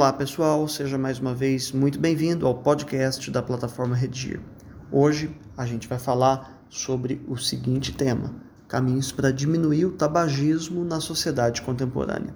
Olá pessoal, seja mais uma vez muito bem-vindo ao podcast da plataforma Redigir. Hoje a gente vai falar sobre o seguinte tema: caminhos para diminuir o tabagismo na sociedade contemporânea.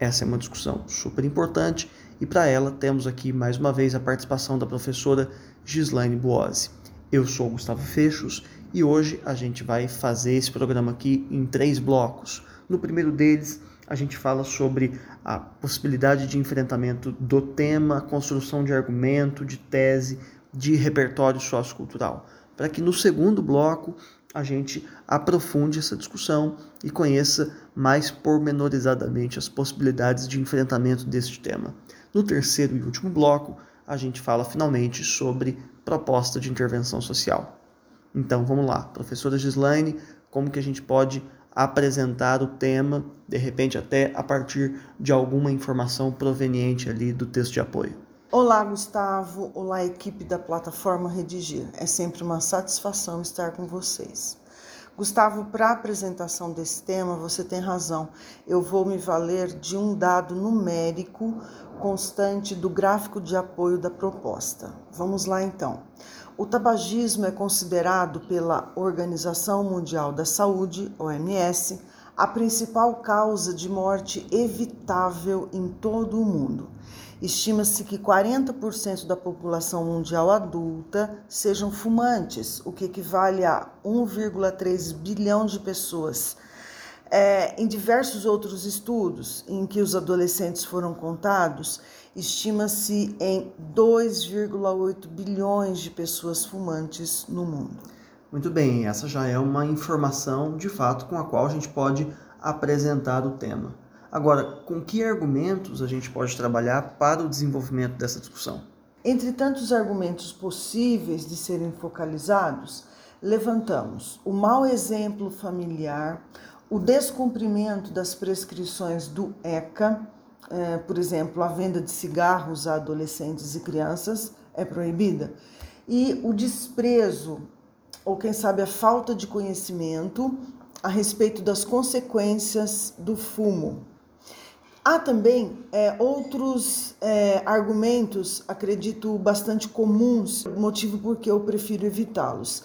Essa é uma discussão super importante e para ela temos aqui mais uma vez a participação da professora Gislaine Buozzi. Eu sou Gustavo Fechos e hoje a gente vai fazer esse programa aqui em três blocos. No primeiro deles, a gente fala sobre a possibilidade de enfrentamento do tema, construção de argumento, de tese, de repertório sociocultural, para que no segundo bloco a gente aprofunde essa discussão e conheça mais pormenorizadamente as possibilidades de enfrentamento deste tema. No terceiro e último bloco, a gente fala finalmente sobre proposta de intervenção social. Então vamos lá, professora Gislaine, como que a gente pode apresentar o tema, de repente até a partir de alguma informação proveniente ali do texto de apoio. Olá, Gustavo. Olá, equipe da plataforma Redigir. É sempre uma satisfação estar com vocês. Gustavo, para a apresentação desse tema, você tem razão. Eu vou me valer de um dado numérico constante do gráfico de apoio da proposta. Vamos lá então. O tabagismo é considerado pela Organização Mundial da Saúde, OMS, a principal causa de morte evitável em todo o mundo. Estima-se que 40% da população mundial adulta sejam fumantes, o que equivale a 1,3 bilhão de pessoas. É, em diversos outros estudos em que os adolescentes foram contados, estima-se em 2,8 bilhões de pessoas fumantes no mundo. Muito bem, essa já é uma informação de fato com a qual a gente pode apresentar o tema. Agora, com que argumentos a gente pode trabalhar para o desenvolvimento dessa discussão? Entre tantos argumentos possíveis de serem focalizados, levantamos o mau exemplo familiar, o descumprimento das prescrições do ECA, é, por exemplo, a venda de cigarros a adolescentes e crianças é proibida, e o desprezo, ou quem sabe a falta de conhecimento a respeito das consequências do fumo. Há também é, outros é, argumentos, acredito, bastante comuns, motivo porque eu prefiro evitá-los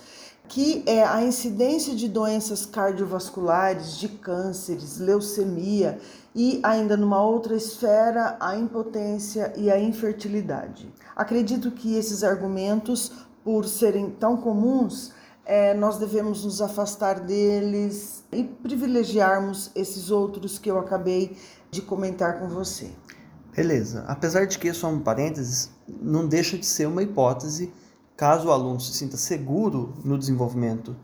que é a incidência de doenças cardiovasculares, de cânceres, leucemia e ainda numa outra esfera, a impotência e a infertilidade. Acredito que esses argumentos, por serem tão comuns, é, nós devemos nos afastar deles e privilegiarmos esses outros que eu acabei de comentar com você. Beleza. Apesar de que, só um parênteses, não deixa de ser uma hipótese caso o aluno se sinta seguro no desenvolvimento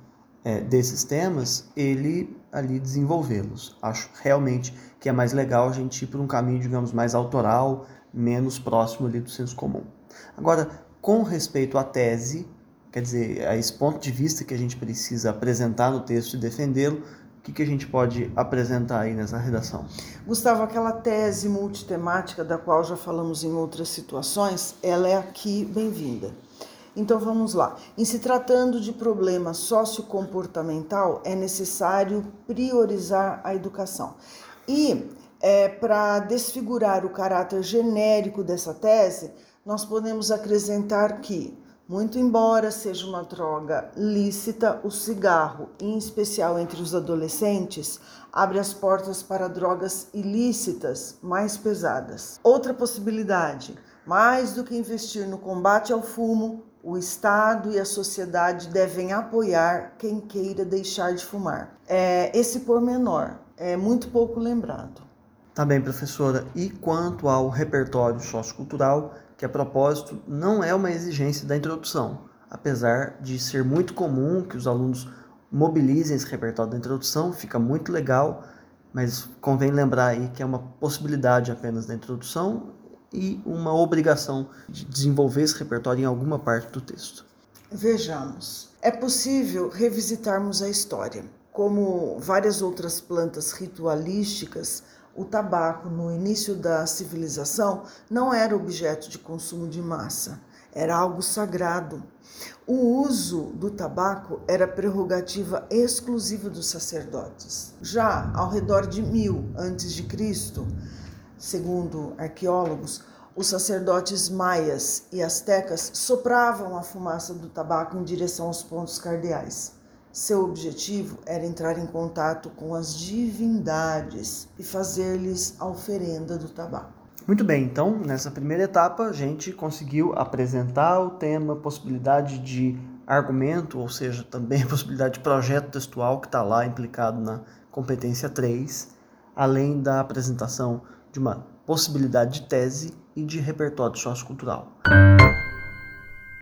é, desses temas, ele ali desenvolvê-los. Acho realmente que é mais legal a gente ir por um caminho, digamos, mais autoral, menos próximo ali do senso comum. Agora, com respeito à tese, quer dizer, a esse ponto de vista que a gente precisa apresentar no texto e defendê-lo, o que, que a gente pode apresentar aí nessa redação? Gustavo, aquela tese multitemática da qual já falamos em outras situações, ela é aqui bem-vinda. Então vamos lá. Em se tratando de problema sociocomportamental, é necessário priorizar a educação. E é, para desfigurar o caráter genérico dessa tese, nós podemos acrescentar que, muito embora seja uma droga lícita, o cigarro, em especial entre os adolescentes, abre as portas para drogas ilícitas mais pesadas. Outra possibilidade, mais do que investir no combate ao fumo, o Estado e a sociedade devem apoiar quem queira deixar de fumar. É, esse pormenor é muito pouco lembrado. Tá bem, professora. E quanto ao repertório sociocultural, que a propósito não é uma exigência da introdução, apesar de ser muito comum que os alunos mobilizem esse repertório da introdução, fica muito legal, mas convém lembrar aí que é uma possibilidade apenas da introdução e uma obrigação de desenvolver esse repertório em alguma parte do texto. Vejamos. É possível revisitarmos a história. Como várias outras plantas ritualísticas, o tabaco, no início da civilização, não era objeto de consumo de massa, era algo sagrado. O uso do tabaco era prerrogativa exclusiva dos sacerdotes. Já ao redor de mil antes de Cristo, segundo arqueólogos, os sacerdotes maias e astecas sopravam a fumaça do tabaco em direção aos pontos cardeais. Seu objetivo era entrar em contato com as divindades e fazer-lhes a oferenda do tabaco. Muito bem, então nessa primeira etapa a gente conseguiu apresentar o tema, possibilidade de argumento, ou seja, também a possibilidade de projeto textual que está lá implicado na competência 3, além da apresentação de uma possibilidade de tese e de repertório sociocultural.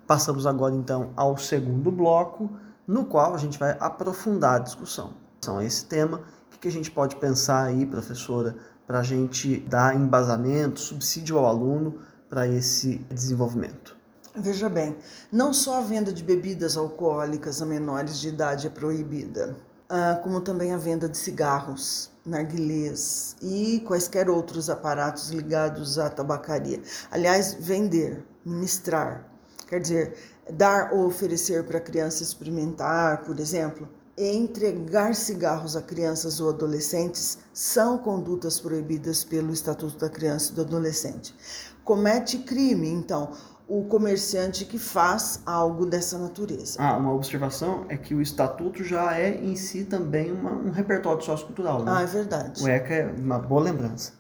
Passamos agora então ao segundo bloco, no qual a gente vai aprofundar a discussão. Então, esse tema, o que a gente pode pensar aí, professora, para a gente dar embasamento, subsídio ao aluno para esse desenvolvimento? Veja bem, não só a venda de bebidas alcoólicas a menores de idade é proibida, ah, como também a venda de cigarros, narguilés e quaisquer outros aparatos ligados à tabacaria. Aliás, vender, ministrar, quer dizer, dar ou oferecer para a criança experimentar, por exemplo, entregar cigarros a crianças ou adolescentes são condutas proibidas pelo Estatuto da Criança e do Adolescente. Comete crime, então, o comerciante que faz algo dessa natureza. Ah, uma observação é que o estatuto já é em si também uma, um repertório sociocultural, né? Ah, é verdade. O ECA é uma boa lembrança.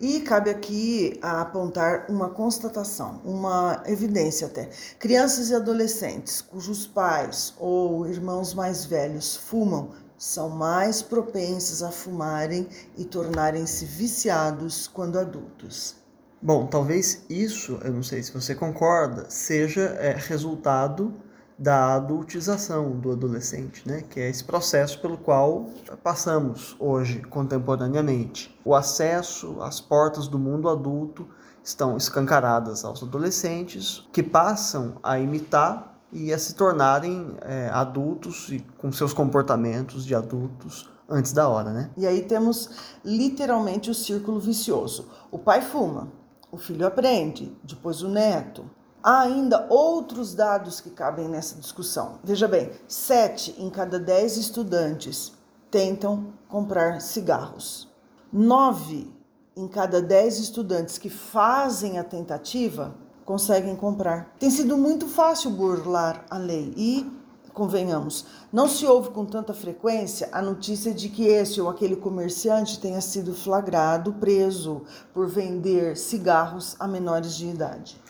E cabe aqui apontar uma constatação, uma evidência até. Crianças e adolescentes cujos pais ou irmãos mais velhos fumam são mais propensas a fumarem e tornarem-se viciados quando adultos. Bom, talvez isso, eu não sei se você concorda, seja é, resultado da adultização do adolescente, né? que é esse processo pelo qual passamos hoje, contemporaneamente. O acesso às portas do mundo adulto estão escancaradas aos adolescentes, que passam a imitar e a se tornarem é, adultos e com seus comportamentos de adultos antes da hora, né? E aí temos literalmente o círculo vicioso. O pai fuma, o filho aprende, depois o neto, Há ainda outros dados que cabem nessa discussão. Veja bem, sete em cada dez estudantes tentam comprar cigarros. Nove em cada dez estudantes que fazem a tentativa conseguem comprar. Tem sido muito fácil burlar a lei e, convenhamos, não se ouve com tanta frequência a notícia de que esse ou aquele comerciante tenha sido flagrado, preso por vender cigarros a menores de idade.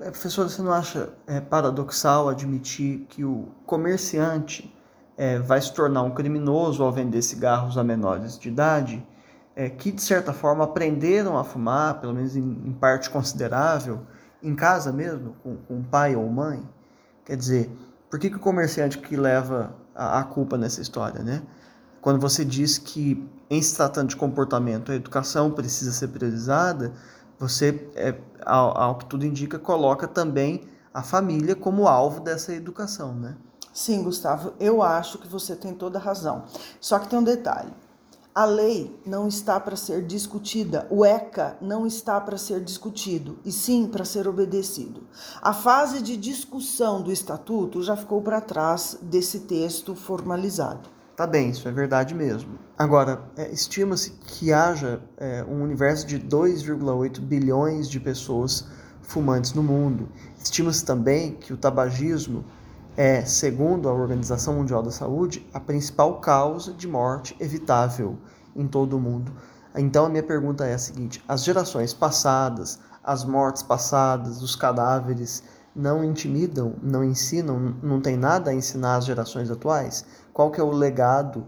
É, professor, você não acha é, paradoxal admitir que o comerciante é, vai se tornar um criminoso ao vender cigarros a menores de idade, é, que de certa forma aprenderam a fumar, pelo menos em, em parte considerável, em casa mesmo, com, com pai ou mãe? Quer dizer, por que, que o comerciante que leva a, a culpa nessa história, né? Quando você diz que, em se tratando de comportamento, a educação precisa ser priorizada, você, é, ao, ao, que tudo indica, coloca também a família como alvo dessa educação, né? Sim, Gustavo, eu acho que você tem toda a razão. Só que tem um detalhe. A lei não está para ser discutida, o ECA não está para ser discutido, e sim para ser obedecido. A fase de discussão do estatuto já ficou para trás desse texto formalizado. Tá bem, isso é verdade mesmo. Agora, é, estima-se que haja é, um universo de 2,8 bilhões de pessoas fumantes no mundo. Estima-se também que o tabagismo é, segundo a Organização Mundial da Saúde, a principal causa de morte evitável em todo o mundo. Então, a minha pergunta é a seguinte: as gerações passadas, as mortes passadas, os cadáveres não intimidam, não ensinam, não tem nada a ensinar às gerações atuais? Qual que é o legado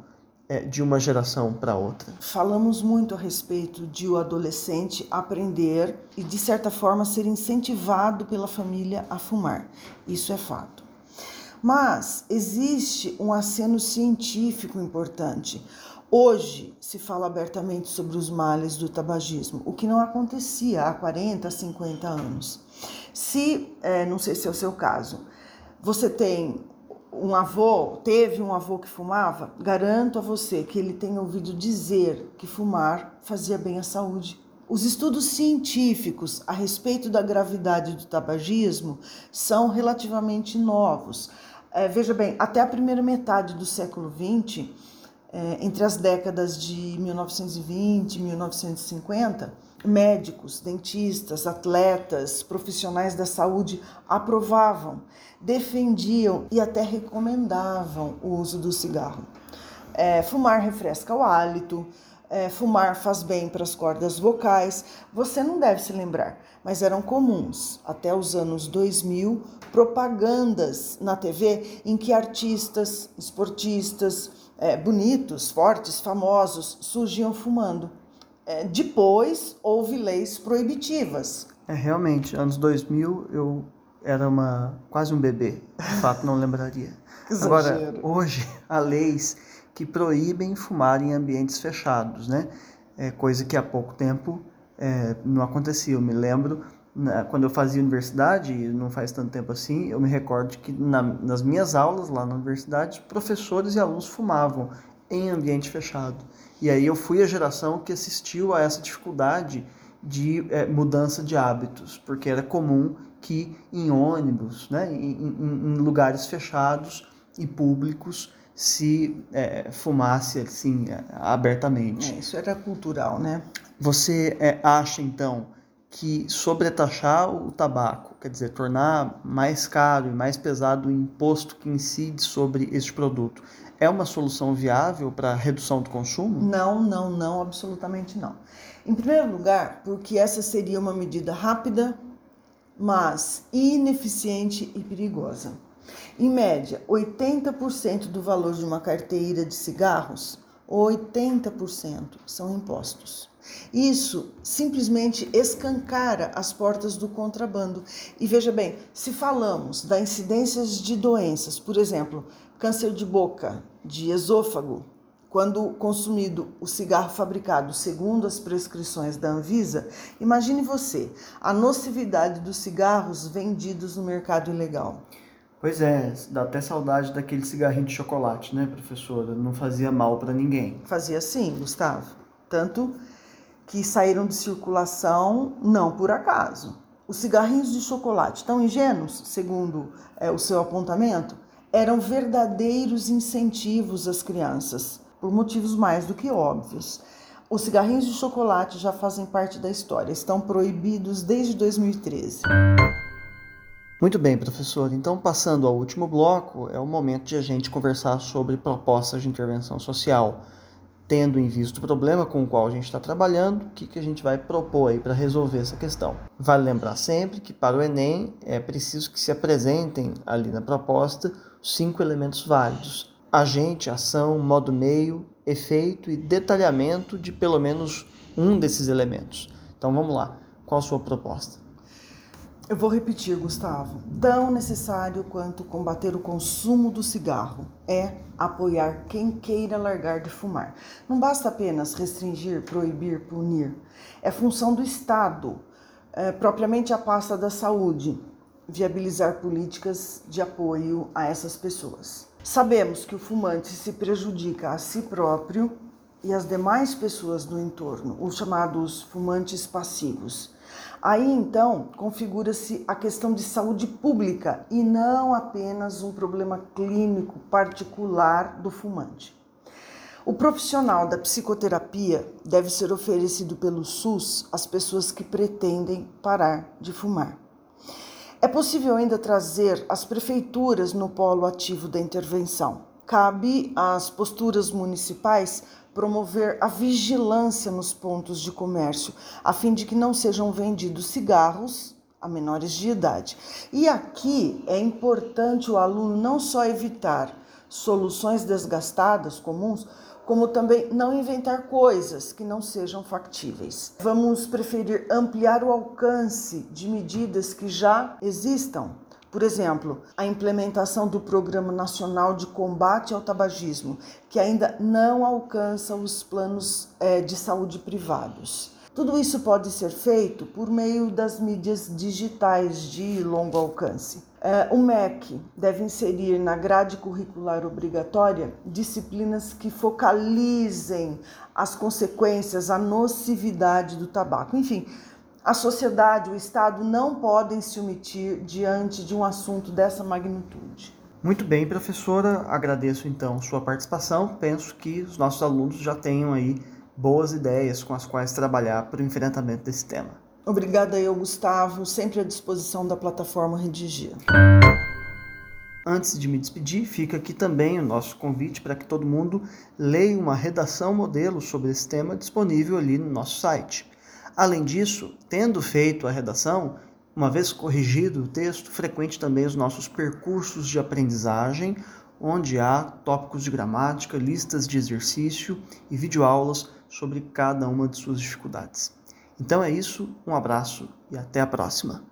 é, de uma geração para outra? Falamos muito a respeito de o adolescente aprender e, de certa forma, ser incentivado pela família a fumar. Isso é fato. Mas existe um aceno científico importante. Hoje se fala abertamente sobre os males do tabagismo, o que não acontecia há 40, 50 anos. Se, é, não sei se é o seu caso, você tem um avô, teve um avô que fumava, garanto a você que ele tem ouvido dizer que fumar fazia bem à saúde. Os estudos científicos a respeito da gravidade do tabagismo são relativamente novos. É, veja bem, até a primeira metade do século XX, é, entre as décadas de 1920 e 1950, Médicos, dentistas, atletas, profissionais da saúde aprovavam, defendiam e até recomendavam o uso do cigarro. É, fumar refresca o hálito, é, fumar faz bem para as cordas vocais. Você não deve se lembrar, mas eram comuns até os anos 2000 propagandas na TV em que artistas, esportistas, é, bonitos, fortes, famosos surgiam fumando. É, depois houve leis proibitivas. É, realmente, anos 2000 eu era uma quase um bebê, de fato não lembraria. Agora, hoje há leis que proíbem fumar em ambientes fechados, né? É coisa que há pouco tempo é, não acontecia. Eu me lembro, na, quando eu fazia universidade, não faz tanto tempo assim, eu me recordo que na, nas minhas aulas lá na universidade, professores e alunos fumavam em ambiente fechado. E aí eu fui a geração que assistiu a essa dificuldade de é, mudança de hábitos, porque era comum que em ônibus, né, em, em, em lugares fechados e públicos, se é, fumasse assim abertamente. É, isso era cultural, né? Você é, acha então que sobretaxar o tabaco, quer dizer, tornar mais caro e mais pesado o imposto que incide sobre este produto, é uma solução viável para a redução do consumo? Não, não, não, absolutamente não. Em primeiro lugar, porque essa seria uma medida rápida, mas ineficiente e perigosa. Em média, 80% do valor de uma carteira de cigarros, 80% são impostos. Isso simplesmente escancara as portas do contrabando. E veja bem, se falamos da incidência de doenças, por exemplo, câncer de boca, de esôfago, quando consumido o cigarro fabricado segundo as prescrições da Anvisa, imagine você a nocividade dos cigarros vendidos no mercado ilegal. Pois é, dá até saudade daquele cigarrinho de chocolate, né, professora? Não fazia mal para ninguém. Fazia sim, Gustavo. Tanto que saíram de circulação não por acaso. Os cigarrinhos de chocolate, tão ingênuos, segundo é, o seu apontamento, eram verdadeiros incentivos às crianças, por motivos mais do que óbvios. Os cigarrinhos de chocolate já fazem parte da história, estão proibidos desde 2013. Muito bem, professor. Então, passando ao último bloco, é o momento de a gente conversar sobre propostas de intervenção social. Tendo em vista o problema com o qual a gente está trabalhando, o que, que a gente vai propor aí para resolver essa questão? Vale lembrar sempre que para o Enem é preciso que se apresentem ali na proposta cinco elementos válidos: agente, ação, modo meio, efeito e detalhamento de pelo menos um desses elementos. Então vamos lá, qual a sua proposta? Eu vou repetir, Gustavo. Tão necessário quanto combater o consumo do cigarro é apoiar quem queira largar de fumar. Não basta apenas restringir, proibir, punir. É função do Estado, é, propriamente a pasta da saúde, viabilizar políticas de apoio a essas pessoas. Sabemos que o fumante se prejudica a si próprio e as demais pessoas do entorno, os chamados fumantes passivos. Aí então configura-se a questão de saúde pública e não apenas um problema clínico particular do fumante. O profissional da psicoterapia deve ser oferecido pelo SUS às pessoas que pretendem parar de fumar. É possível ainda trazer as prefeituras no polo ativo da intervenção. Cabe às posturas municipais promover a vigilância nos pontos de comércio, a fim de que não sejam vendidos cigarros a menores de idade. E aqui é importante o aluno não só evitar soluções desgastadas comuns, como também não inventar coisas que não sejam factíveis. Vamos preferir ampliar o alcance de medidas que já existam por exemplo, a implementação do Programa Nacional de Combate ao Tabagismo, que ainda não alcança os planos é, de saúde privados. Tudo isso pode ser feito por meio das mídias digitais de longo alcance. É, o MEC deve inserir na grade curricular obrigatória disciplinas que focalizem as consequências, a nocividade do tabaco. Enfim, a sociedade, o Estado não podem se omitir diante de um assunto dessa magnitude. Muito bem, professora. Agradeço então sua participação. Penso que os nossos alunos já tenham aí boas ideias com as quais trabalhar para o enfrentamento desse tema. Obrigada eu, Gustavo, sempre à disposição da plataforma Redigir. Antes de me despedir, fica aqui também o nosso convite para que todo mundo leia uma redação modelo sobre esse tema disponível ali no nosso site. Além disso, tendo feito a redação, uma vez corrigido o texto, frequente também os nossos percursos de aprendizagem, onde há tópicos de gramática, listas de exercício e videoaulas sobre cada uma de suas dificuldades. Então é isso, um abraço e até a próxima.